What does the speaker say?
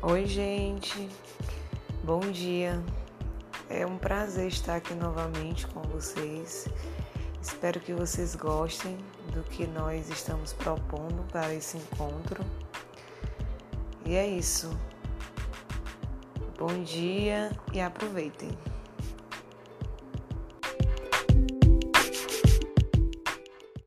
Oi, gente. Bom dia. É um prazer estar aqui novamente com vocês. Espero que vocês gostem do que nós estamos propondo para esse encontro. E é isso. Bom dia e aproveitem.